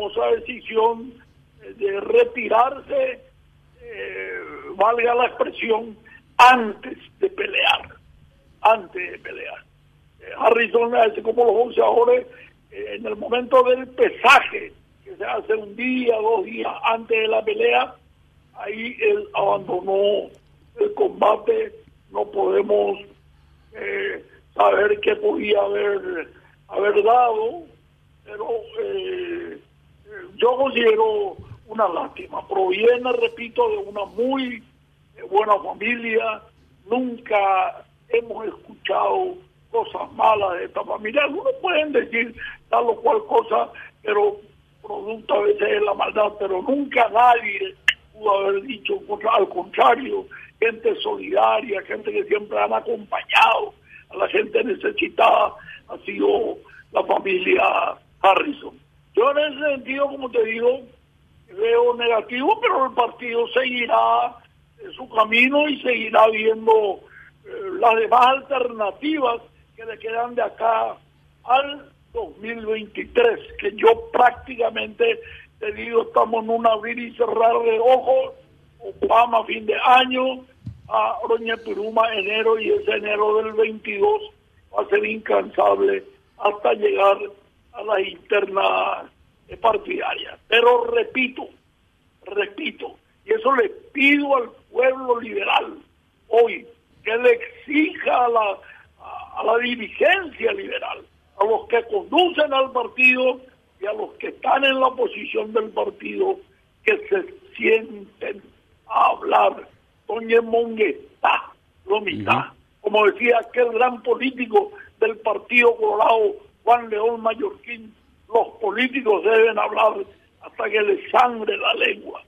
famosa decisión de retirarse, eh, valga la expresión, antes de pelear, antes de pelear. Eh, Harrison hace como los boxeadores eh, en el momento del pesaje, que se hace un día, dos días antes de la pelea, ahí él abandonó el combate, no podemos eh, saber qué podía haber, haber dado, pero eh, yo considero una lástima. Proviene, repito, de una muy buena familia, nunca hemos escuchado cosas malas de esta familia. Algunos pueden decir tal o cual cosa, pero producto a veces de la maldad, pero nunca nadie pudo haber dicho al contrario, gente solidaria, gente que siempre han acompañado a la gente necesitada, ha sido la familia Harrison. Yo en ese sentido, como te digo, veo negativo, pero el partido seguirá su camino y seguirá viendo eh, las demás alternativas que le quedan de acá al 2023, que yo prácticamente te digo, estamos en un abrir y cerrar de ojos, Obama fin de año, a Roña Turuma enero y ese enero del 22 va a ser incansable hasta llegar a la interna partidaria. Pero repito, repito, y eso le pido al pueblo liberal hoy, que le exija a la, a la dirigencia liberal, a los que conducen al partido y a los que están en la posición del partido, que se sienten a hablar. Doña Mongueta, lo mitad. Como decía aquel gran político del Partido Colorado, Juan León Mallorquín, los políticos deben hablar hasta que les sangre la lengua.